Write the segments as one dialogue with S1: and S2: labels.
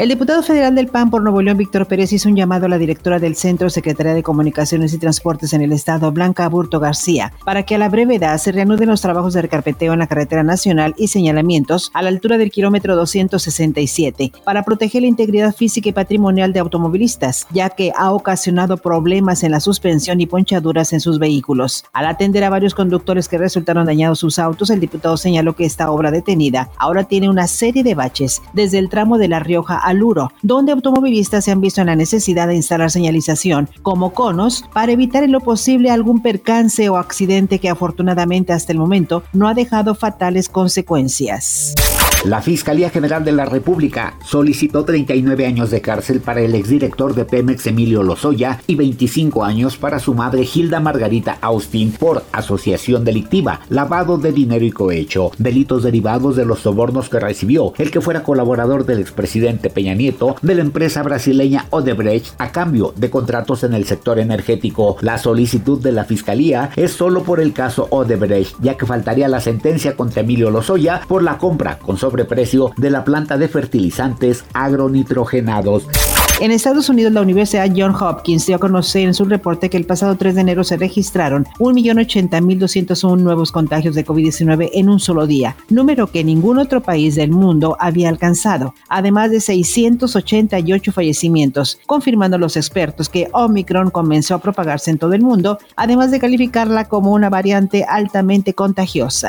S1: El diputado federal del PAN por Nuevo León, Víctor Pérez, hizo un llamado a la directora del Centro Secretaría de Comunicaciones y Transportes en el Estado, Blanca Aburto García, para que a la brevedad se reanuden los trabajos de recarpeteo en la carretera nacional y señalamientos a la altura del kilómetro 267 para proteger la integridad física y patrimonial de automovilistas, ya que ha ocasionado problemas en la suspensión y ponchaduras en sus vehículos. Al atender a varios conductores que resultaron dañados sus autos, el diputado señaló que esta obra detenida ahora tiene una serie de baches desde el tramo de La Rioja a Aluro, donde automovilistas se han visto en la necesidad de instalar señalización como conos para evitar en lo posible algún percance o accidente que afortunadamente hasta el momento no ha dejado fatales consecuencias.
S2: La Fiscalía General de la República solicitó 39 años de cárcel para el exdirector de Pemex Emilio Lozoya y 25 años para su madre Hilda Margarita Austin por asociación delictiva, lavado de dinero y cohecho, delitos derivados de los sobornos que recibió el que fuera colaborador del expresidente Peña Nieto de la empresa brasileña Odebrecht a cambio de contratos en el sector energético. La solicitud de la Fiscalía es solo por el caso Odebrecht, ya que faltaría la sentencia contra Emilio Lozoya por la compra con sobreprecio de la planta de fertilizantes agronitrogenados.
S1: En Estados Unidos, la Universidad John Hopkins dio a conocer en su reporte que el pasado 3 de enero se registraron 1.080.201 nuevos contagios de COVID-19 en un solo día, número que ningún otro país del mundo había alcanzado, además de 688 fallecimientos, confirmando los expertos que Omicron comenzó a propagarse en todo el mundo, además de calificarla como una variante altamente contagiosa.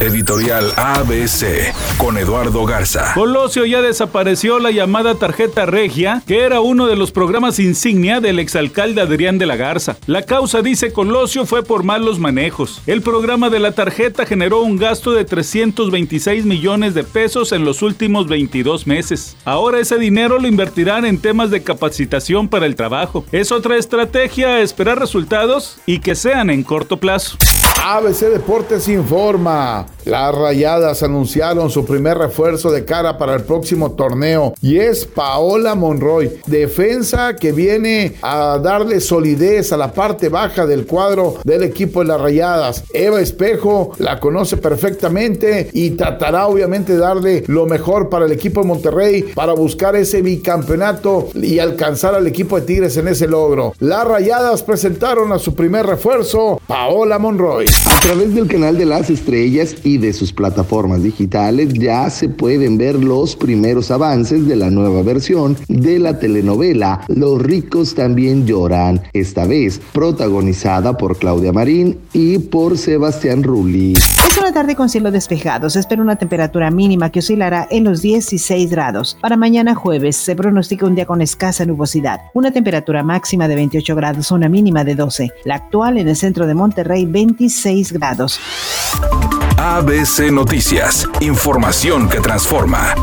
S3: Editorial ABC con Eduardo Garza.
S4: Colosio ya desapareció la llamada tarjeta regia, que era uno de los programas insignia del exalcalde Adrián de la Garza. La causa, dice Colosio, fue por malos manejos. El programa de la tarjeta generó un gasto de 326 millones de pesos en los últimos 22 meses. Ahora ese dinero lo invertirán en temas de capacitación para el trabajo. Es otra estrategia esperar resultados y que sean en corto plazo.
S5: ABC Deportes informa. Las Rayadas anunciaron su primer refuerzo de cara para el próximo torneo y es Paola Monroy, defensa que viene a darle solidez a la parte baja del cuadro del equipo de las Rayadas. Eva Espejo la conoce perfectamente y tratará obviamente de darle lo mejor para el equipo de Monterrey para buscar ese bicampeonato y alcanzar al equipo de Tigres en ese logro. Las Rayadas presentaron a su primer refuerzo, Paola Monroy.
S6: A través del canal de las estrellas y de sus plataformas digitales ya se pueden ver los primeros avances de la nueva versión de la telenovela Los ricos también lloran, esta vez protagonizada por Claudia Marín y por Sebastián Rulli.
S1: Es una tarde con cielo despejado. Se espera una temperatura mínima que oscilará en los 16 grados. Para mañana jueves se pronostica un día con escasa nubosidad. Una temperatura máxima de 28 grados, una mínima de 12. La actual en el centro de Monterrey, 26 grados.
S3: ABC Noticias. Información que transforma.